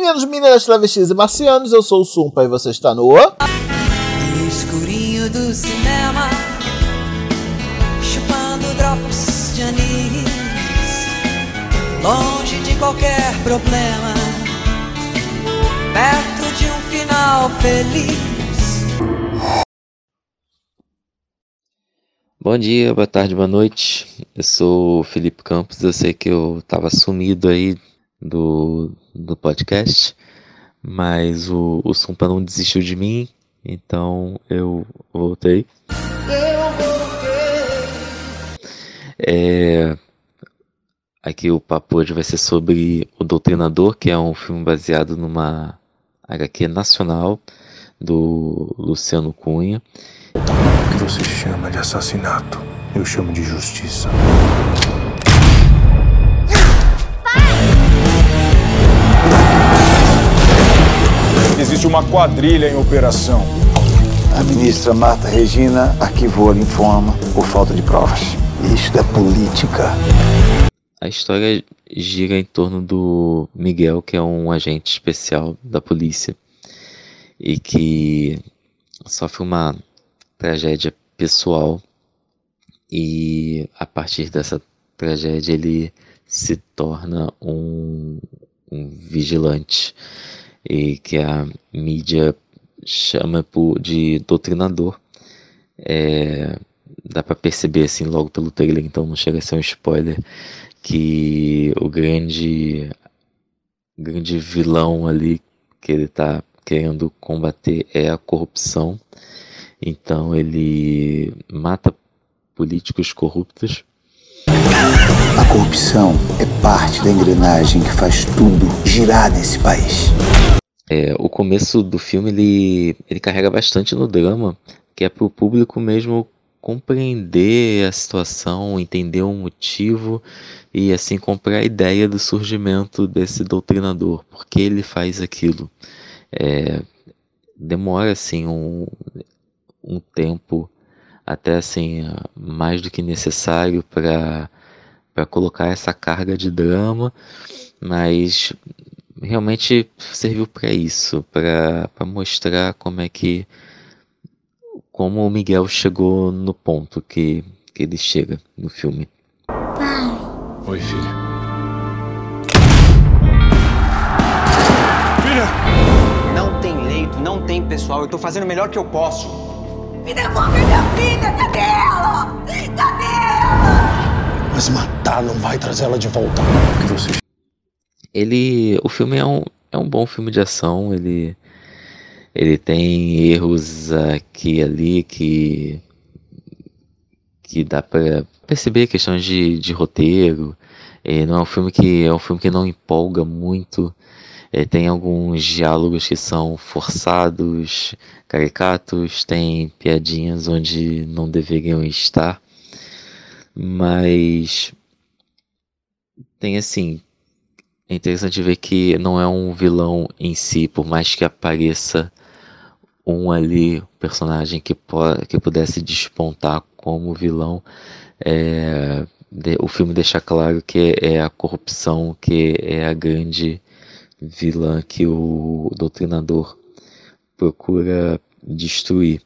Meninos, meninas, travestis e marcianos, eu sou o Sumpa e você está no... No escurinho do cinema Chupando drops de anis Longe de qualquer problema Perto de um final feliz Bom dia, boa tarde, boa noite. Eu sou o Felipe Campos. Eu sei que eu estava sumido aí do, do podcast, mas o, o Sumpa não desistiu de mim, então eu voltei. Eu voltei. É, aqui o papo hoje vai ser sobre O Doutrinador, que é um filme baseado numa HQ nacional do Luciano Cunha. O que você chama de assassinato, eu chamo de justiça. Existe uma quadrilha em operação. A ministra Marta Regina arquivou a linfoma por falta de provas. Isso é política. A história gira em torno do Miguel, que é um agente especial da polícia e que sofre uma tragédia pessoal e a partir dessa tragédia ele se torna um, um vigilante e que a mídia chama de doutrinador. É, dá para perceber assim logo pelo trailer, então não chega a ser um spoiler que o grande grande vilão ali que ele está querendo combater é a corrupção então ele mata políticos corruptos. A corrupção é parte da engrenagem que faz tudo girar nesse país. É, o começo do filme ele, ele carrega bastante no drama, que é para o público mesmo compreender a situação, entender o motivo e assim comprar a ideia do surgimento desse doutrinador, porque ele faz aquilo. É, demora assim um, um tempo até assim mais do que necessário para para colocar essa carga de drama, mas realmente serviu para isso, para mostrar como é que como o Miguel chegou no ponto que, que ele chega no filme. Pai. Oi, filha. Filha! Não tem leito, não tem pessoal. Eu tô fazendo o melhor que eu posso. Me devolve minha filha! Cadê ela? Cadê ela? Mas matar não vai trazer ela de volta. O que você... Ele... O filme é um, é um bom filme de ação. Ele... Ele tem erros aqui e ali que... Que dá pra perceber questões de, de roteiro. É, não é um filme que é um filme que não empolga muito. É, tem alguns diálogos que são forçados, caricatos, tem piadinhas onde não deveriam estar, mas tem assim. É interessante ver que não é um vilão em si, por mais que apareça um ali, personagem que, que pudesse despontar como vilão, é, o filme deixa claro que é a corrupção que é a grande vilã que o doutrinador procura destruir.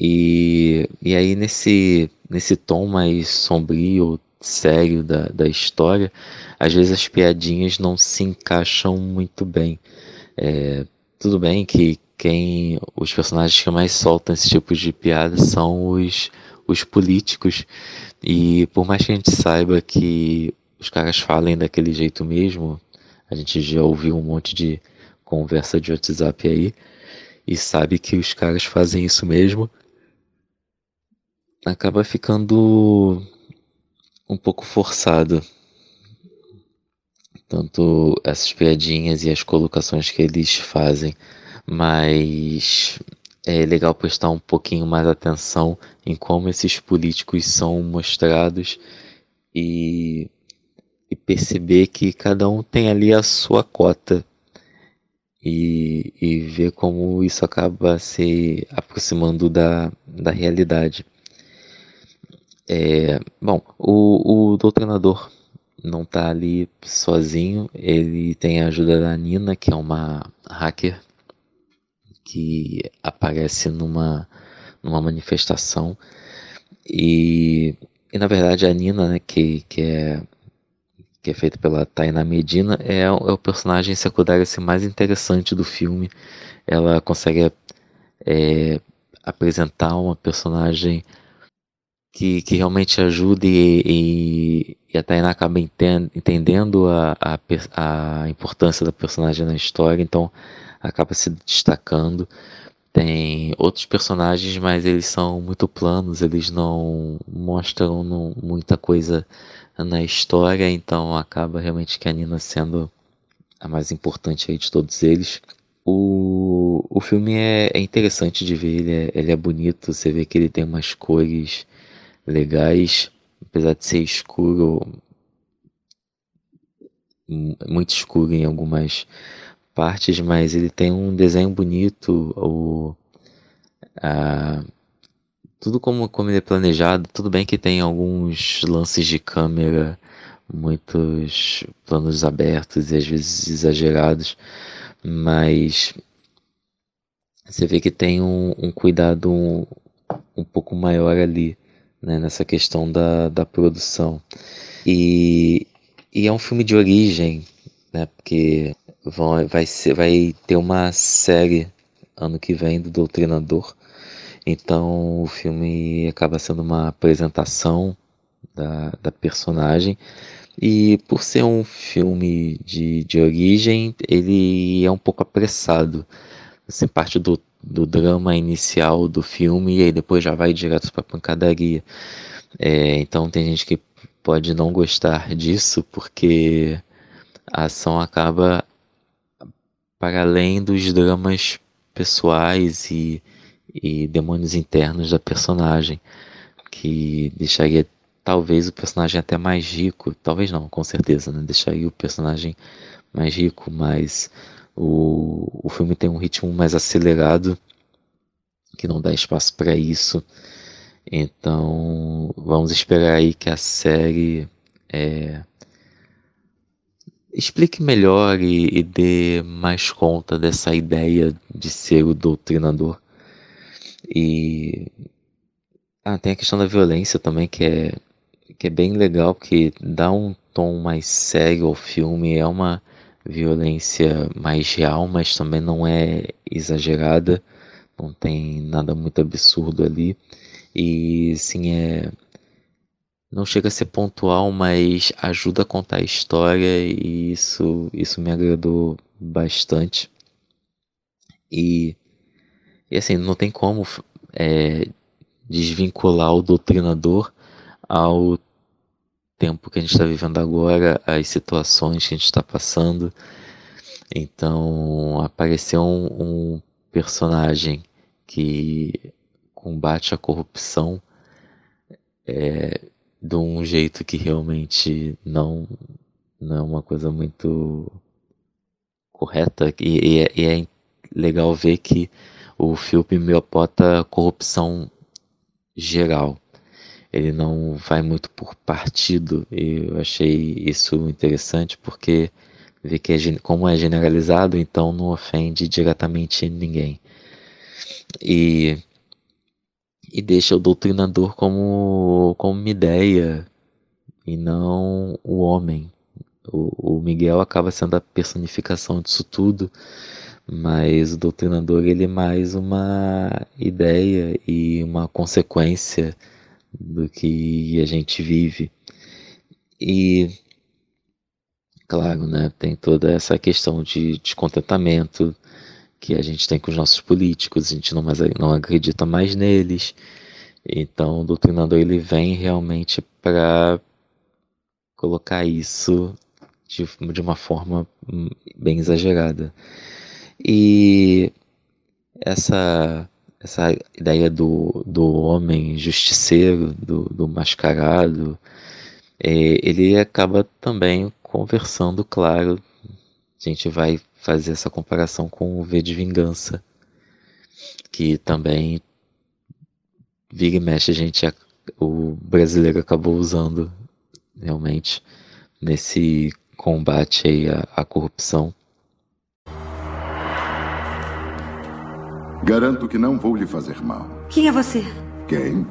E, e aí nesse, nesse tom mais sombrio, sério da, da história, às vezes as piadinhas não se encaixam muito bem. É, tudo bem que quem os personagens que mais soltam esse tipo de piada são os, os políticos e por mais que a gente saiba que os caras falem daquele jeito mesmo, a gente já ouviu um monte de conversa de WhatsApp aí e sabe que os caras fazem isso mesmo. Acaba ficando um pouco forçado. Tanto essas piadinhas e as colocações que eles fazem. Mas é legal prestar um pouquinho mais atenção em como esses políticos são mostrados e e perceber que cada um tem ali a sua cota. E, e ver como isso acaba se aproximando da, da realidade. É, bom, o, o doutrinador não tá ali sozinho, ele tem a ajuda da Nina, que é uma hacker que aparece numa, numa manifestação. E, e na verdade a Nina, né, que, que é que é feita pela Taina Medina, é, é o personagem secundário assim, mais interessante do filme. Ela consegue é, apresentar uma personagem que, que realmente ajude e, e, e a Tainá acaba entendendo a, a, a importância da personagem na história, então acaba se destacando. Tem outros personagens, mas eles são muito planos, eles não mostram não, muita coisa na história, então acaba realmente que a Nina sendo a mais importante aí de todos eles. O, o filme é, é interessante de ver, ele é, ele é bonito, você vê que ele tem umas cores legais, apesar de ser escuro, muito escuro em algumas partes, mas ele tem um desenho bonito, o, a, tudo como, como ele é planejado, tudo bem que tem alguns lances de câmera, muitos planos abertos e às vezes exagerados, mas você vê que tem um, um cuidado um, um pouco maior ali né, nessa questão da, da produção. E, e é um filme de origem, né, porque vão, vai, ser, vai ter uma série ano que vem do Doutrinador. Então o filme acaba sendo uma apresentação da, da personagem. E por ser um filme de, de origem, ele é um pouco apressado. Assim, parte do do drama inicial do filme e aí depois já vai direto para pancadaria. É, então tem gente que pode não gostar disso porque a ação acaba para além dos dramas pessoais e, e demônios internos da personagem, que deixaria talvez o personagem até mais rico, talvez não, com certeza, né? deixaria o personagem mais rico, mas o, o filme tem um ritmo mais acelerado, que não dá espaço para isso. Então, vamos esperar aí que a série é, explique melhor e, e, dê mais conta dessa ideia de ser o doutrinador. E ah, tem a questão da violência também, que é, que é bem legal, porque dá um tom mais sério ao filme. É uma violência mais real, mas também não é exagerada, não tem nada muito absurdo ali. E sim, é. Não chega a ser pontual, mas ajuda a contar a história e isso, isso me agradou bastante. E, e assim, não tem como é, desvincular o doutrinador ao tempo que a gente está vivendo agora, as situações que a gente está passando. Então, apareceu um, um, personagem que combate a corrupção é, de um jeito que realmente não, não é uma coisa muito correta. E, e, é, e é legal ver que o filme me opota corrupção geral ele não vai muito por partido. E eu achei isso interessante porque vê que é, como é generalizado, então não ofende diretamente ninguém. E, e deixa o doutrinador como, como uma ideia e não o homem. O, o Miguel acaba sendo a personificação disso tudo, mas o doutrinador ele é mais uma ideia e uma consequência do que a gente vive. E, claro, né, tem toda essa questão de descontentamento que a gente tem com os nossos políticos, a gente não, mais, não acredita mais neles. Então, o doutrinador ele vem realmente para colocar isso de, de uma forma bem exagerada. E essa essa ideia do, do homem justiceiro, do, do mascarado, é, ele acaba também conversando, claro. A gente vai fazer essa comparação com o V de Vingança, que também vira e mexe a gente, o brasileiro acabou usando realmente nesse combate aí à, à corrupção. Garanto que não vou lhe fazer mal. Quem é você? Quem?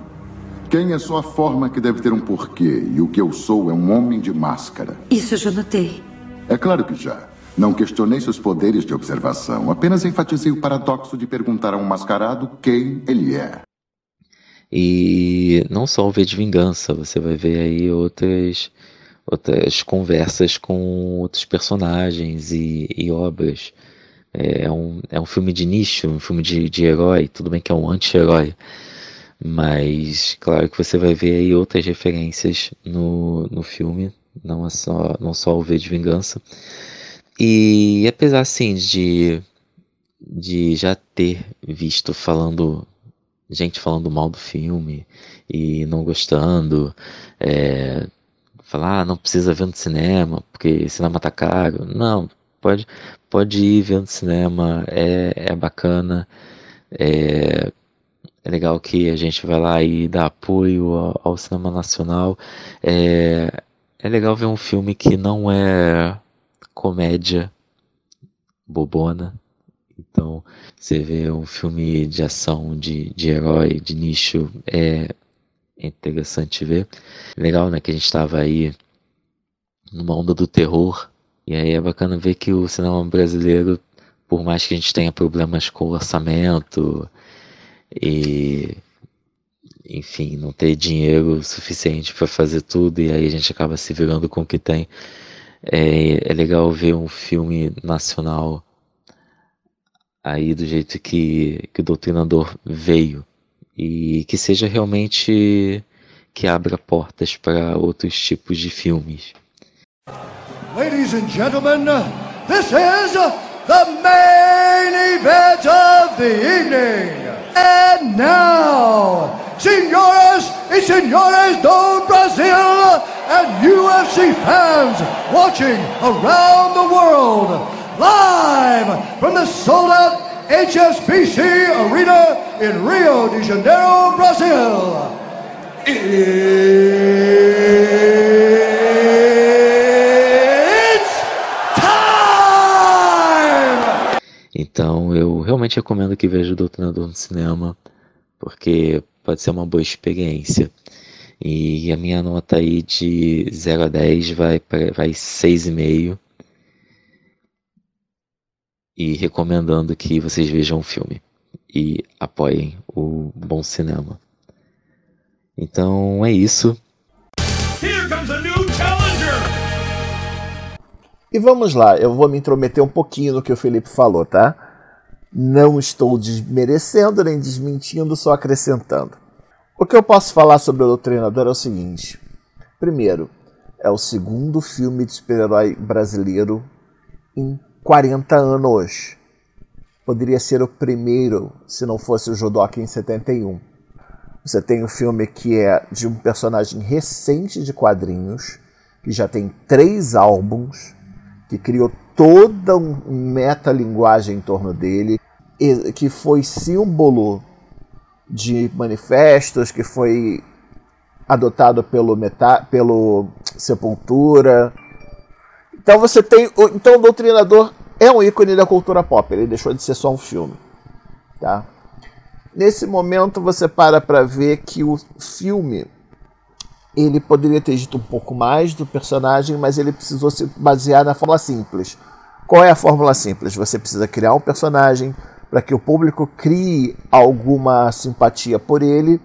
Quem é só a forma que deve ter um porquê, e o que eu sou é um homem de máscara. Isso eu já notei. É claro que já. Não questionei seus poderes de observação, apenas enfatizei o paradoxo de perguntar a um mascarado quem ele é. E não só o V de Vingança, você vai ver aí outras, outras conversas com outros personagens e, e obras. É um, é um filme de nicho, um filme de, de herói, tudo bem que é um anti-herói, mas claro que você vai ver aí outras referências no, no filme, não, é só, não só o V de Vingança. E apesar assim de, de já ter visto falando gente falando mal do filme e não gostando, é, falar ah, não precisa ver no cinema porque cinema tá caro. Não, pode, pode ir ver no cinema, é, é bacana, é, é legal que a gente vai lá e dá apoio ao, ao cinema nacional. É, é legal ver um filme que não é comédia bobona. Então, você vê um filme de ação, de, de herói, de nicho, é interessante ver. Legal, né, que a gente estava aí numa onda do terror, e aí é bacana ver que o cinema brasileiro, por mais que a gente tenha problemas com orçamento e enfim, não ter dinheiro suficiente para fazer tudo e aí a gente acaba se virando com o que tem. É, é legal ver um filme nacional aí do jeito que, que o Doutrinador veio e que seja realmente que abra portas para outros tipos de filmes. Ladies and gentlemen, this is the main event of the evening. And now, senhoras e senhores do Brasil and UFC fans watching around the world, live from the sold out HSBC Arena in Rio de Janeiro, Brazil. Então eu realmente recomendo que veja o Doutrinador no cinema, porque pode ser uma boa experiência. E a minha nota aí de 0 a 10 vai, vai 6,5. E recomendando que vocês vejam o filme e apoiem o bom cinema. Então é isso. E vamos lá, eu vou me intrometer um pouquinho no que o Felipe falou, tá? Não estou desmerecendo nem desmentindo, só acrescentando. O que eu posso falar sobre o Doutrinador é o seguinte: primeiro, é o segundo filme de super-herói brasileiro em 40 anos. Poderia ser o primeiro se não fosse o Jodok em 71. Você tem um filme que é de um personagem recente de quadrinhos, que já tem três álbuns, que criou toda uma metalinguagem em torno dele, que foi símbolo de manifestos, que foi adotado pelo, meta, pelo Sepultura. Então você tem. Então o Doutrinador é um ícone da cultura pop, ele deixou de ser só um filme. Tá? Nesse momento você para para ver que o filme ele poderia ter dito um pouco mais do personagem, mas ele precisou se basear na fórmula simples. Qual é a fórmula simples? Você precisa criar um personagem para que o público crie alguma simpatia por ele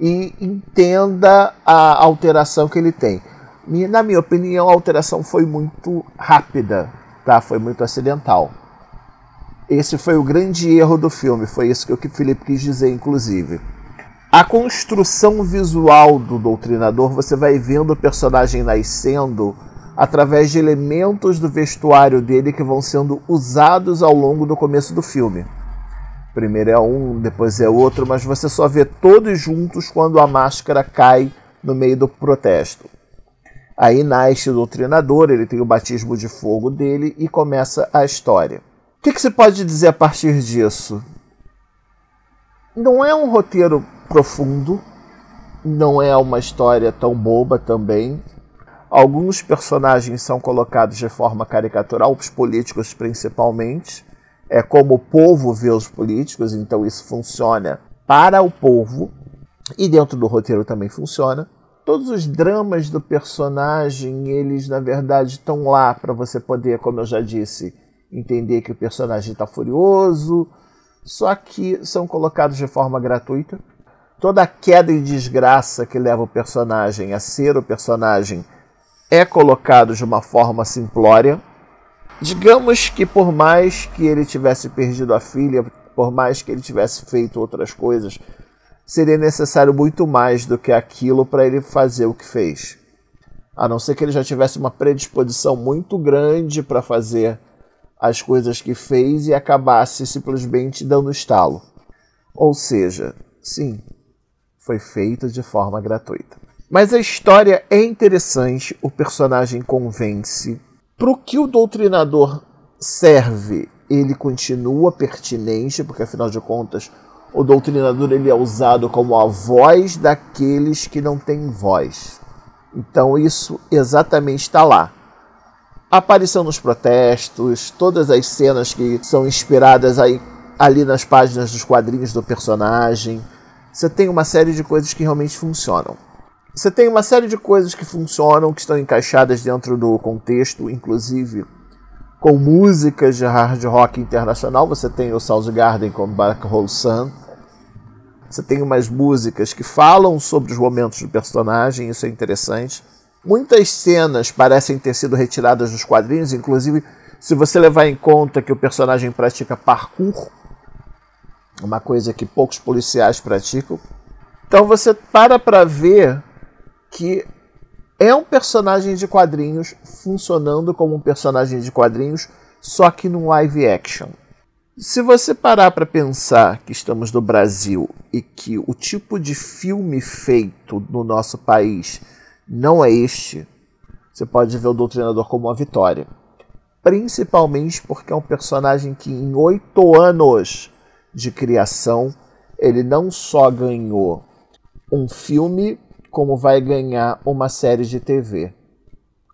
e entenda a alteração que ele tem. Na minha opinião, a alteração foi muito rápida, tá? Foi muito acidental. Esse foi o grande erro do filme, foi isso que o Felipe quis dizer, inclusive. A construção visual do Doutrinador, você vai vendo o personagem nascendo através de elementos do vestuário dele que vão sendo usados ao longo do começo do filme. Primeiro é um, depois é outro, mas você só vê todos juntos quando a máscara cai no meio do protesto. Aí nasce o Doutrinador, ele tem o batismo de fogo dele e começa a história. O que, que se pode dizer a partir disso? Não é um roteiro profundo, não é uma história tão boba também, Alguns personagens são colocados de forma caricatural, os políticos principalmente. É como o povo vê os políticos, então isso funciona para o povo. E dentro do roteiro também funciona. Todos os dramas do personagem, eles na verdade estão lá para você poder, como eu já disse, entender que o personagem está furioso, só que são colocados de forma gratuita. Toda a queda e desgraça que leva o personagem a ser o personagem é colocado de uma forma simplória. Digamos que por mais que ele tivesse perdido a filha, por mais que ele tivesse feito outras coisas, seria necessário muito mais do que aquilo para ele fazer o que fez. A não ser que ele já tivesse uma predisposição muito grande para fazer as coisas que fez e acabasse simplesmente dando estalo. Ou seja, sim, foi feito de forma gratuita. Mas a história é interessante, o personagem convence. Para o que o doutrinador serve, ele continua pertinente, porque afinal de contas, o doutrinador ele é usado como a voz daqueles que não têm voz. Então isso exatamente está lá. A aparição nos protestos, todas as cenas que são inspiradas aí, ali nas páginas dos quadrinhos do personagem. Você tem uma série de coisas que realmente funcionam. Você tem uma série de coisas que funcionam, que estão encaixadas dentro do contexto, inclusive com músicas de hard rock internacional. Você tem o Soundgarden com Black Hole Sun. Você tem umas músicas que falam sobre os momentos do personagem, isso é interessante. Muitas cenas parecem ter sido retiradas dos quadrinhos, inclusive se você levar em conta que o personagem pratica parkour, uma coisa que poucos policiais praticam. Então você para para ver que é um personagem de quadrinhos funcionando como um personagem de quadrinhos, só que num live action. Se você parar para pensar que estamos no Brasil e que o tipo de filme feito no nosso país não é este, você pode ver o Doutrinador como uma vitória. Principalmente porque é um personagem que, em oito anos de criação, ele não só ganhou um filme como vai ganhar uma série de TV.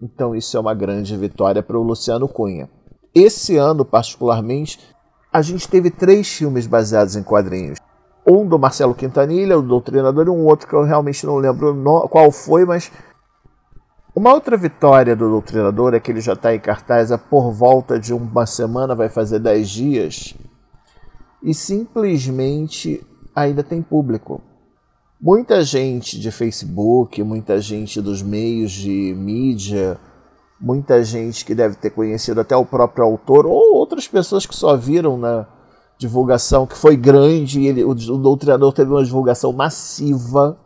Então isso é uma grande vitória para o Luciano Cunha. Esse ano, particularmente, a gente teve três filmes baseados em quadrinhos. Um do Marcelo Quintanilha, o Doutrinador, e um outro que eu realmente não lembro qual foi, mas uma outra vitória do Doutrinador é que ele já está em cartaz há por volta de uma semana, vai fazer dez dias, e simplesmente ainda tem público. Muita gente de Facebook, muita gente dos meios de mídia, muita gente que deve ter conhecido até o próprio autor ou outras pessoas que só viram na divulgação que foi grande ele, o, o doutrinador teve uma divulgação massiva.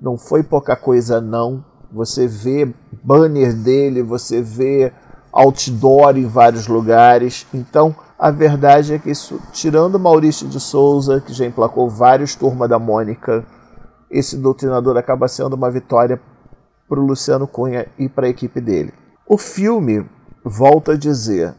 Não foi pouca coisa não. Você vê banner dele, você vê outdoor em vários lugares. Então, a verdade é que isso, tirando Maurício de Souza, que já emplacou vários Turma da Mônica, esse doutrinador acaba sendo uma vitória para o Luciano Cunha e para a equipe dele. O filme, volta a dizer,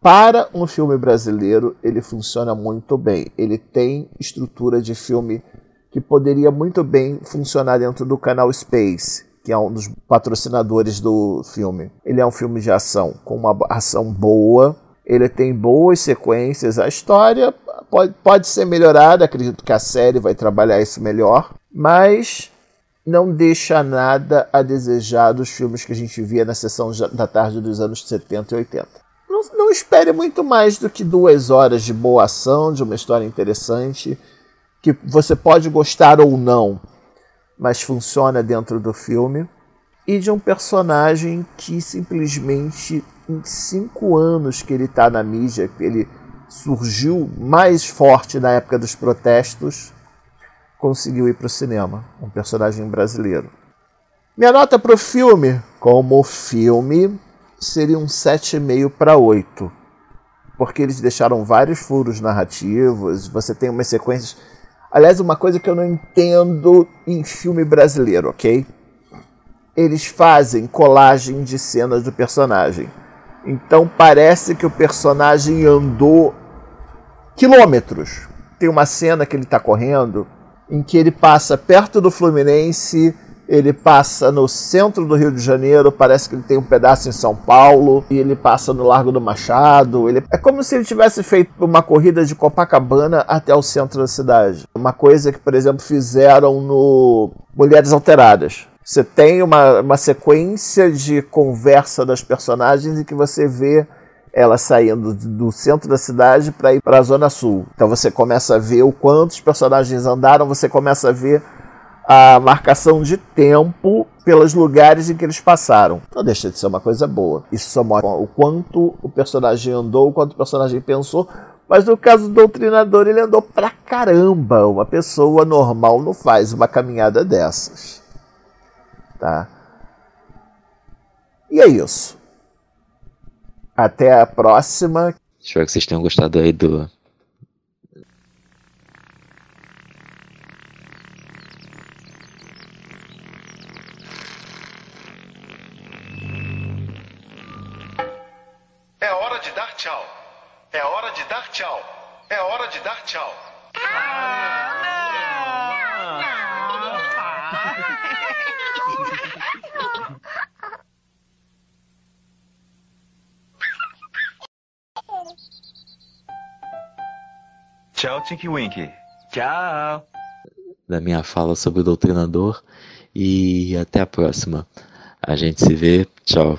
para um filme brasileiro, ele funciona muito bem. Ele tem estrutura de filme que poderia muito bem funcionar dentro do canal Space, que é um dos patrocinadores do filme. Ele é um filme de ação, com uma ação boa, ele tem boas sequências, a história pode, pode ser melhorada, acredito que a série vai trabalhar isso melhor, mas não deixa nada a desejar dos filmes que a gente via na sessão da tarde dos anos 70 e 80. Não, não espere muito mais do que duas horas de boa ação, de uma história interessante, que você pode gostar ou não, mas funciona dentro do filme, e de um personagem que simplesmente em cinco anos que ele está na mídia, ele surgiu mais forte na época dos protestos, conseguiu ir para o cinema, um personagem brasileiro. Minha nota para o filme, como filme, seria um 7,5 para 8. Porque eles deixaram vários furos narrativos, você tem umas sequências. Aliás, uma coisa que eu não entendo em filme brasileiro, ok? Eles fazem colagem de cenas do personagem. Então parece que o personagem andou quilômetros. Tem uma cena que ele está correndo em que ele passa perto do Fluminense ele passa no centro do Rio de Janeiro, parece que ele tem um pedaço em São Paulo, e ele passa no Largo do Machado. Ele... É como se ele tivesse feito uma corrida de Copacabana até o centro da cidade. Uma coisa que, por exemplo, fizeram no Mulheres Alteradas. Você tem uma, uma sequência de conversa das personagens em que você vê ela saindo do centro da cidade para ir para a zona sul. Então você começa a ver o quanto os personagens andaram, você começa a ver a marcação de tempo pelos lugares em que eles passaram. Não deixa de ser uma coisa boa. Isso só mostra o quanto o personagem andou, o quanto o personagem pensou. Mas no caso do doutrinador, ele andou pra caramba. Uma pessoa normal não faz uma caminhada dessas. Tá? E é isso. Até a próxima. Espero que vocês tenham gostado aí do É hora de dar tchau. Tchau, Tinky Winky. Tchau. da minha fala sobre o doutrinador e até a próxima. A gente se vê. Tchau.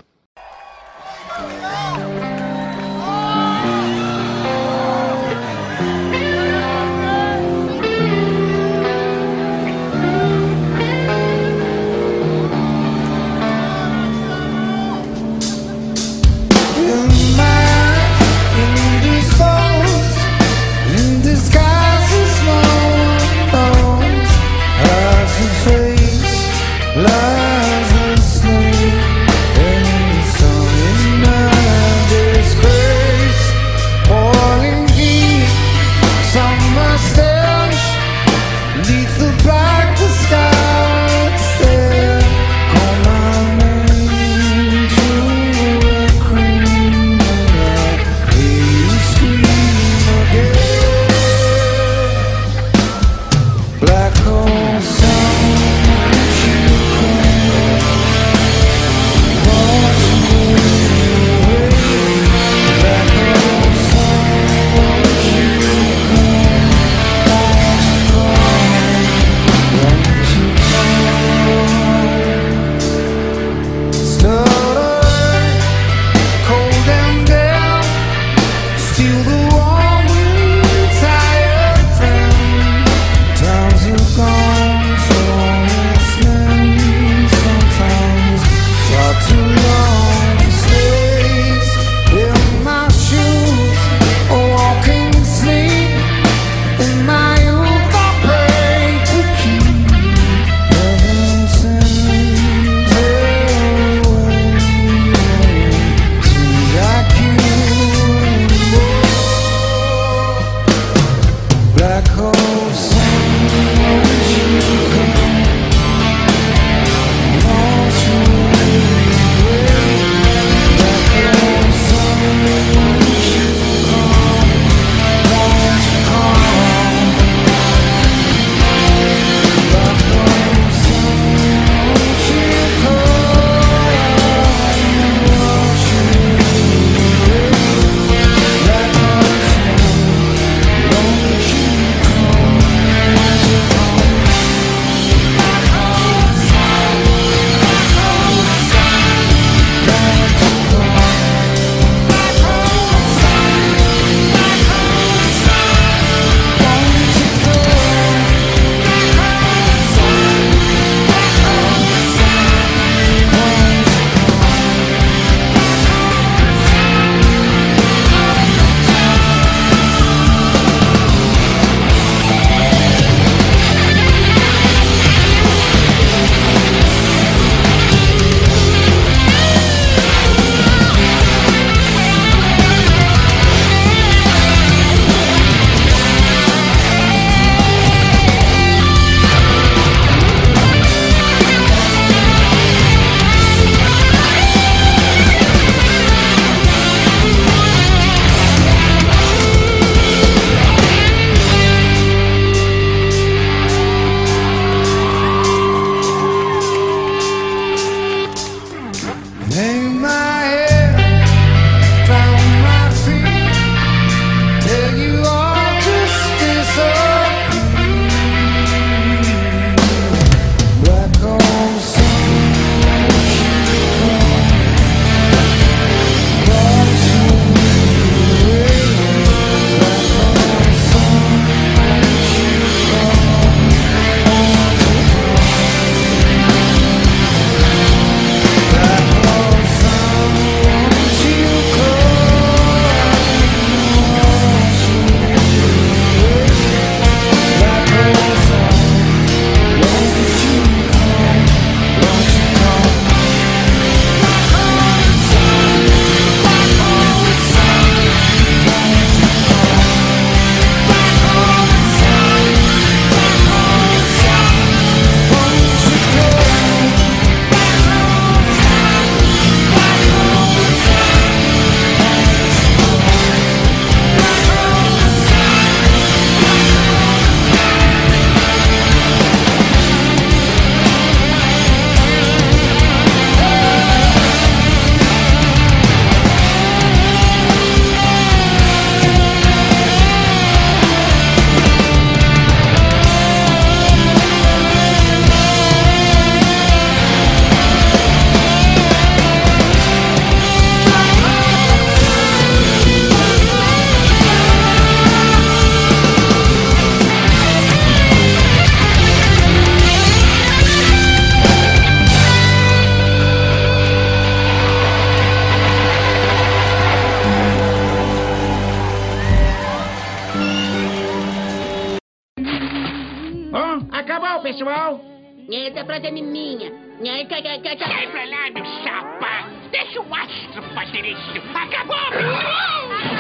Sai pra lá, meu chapa! Deixa o astro fazer isso! Acabou!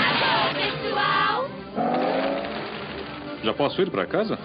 Acabou, pessoal! Já posso ir pra casa?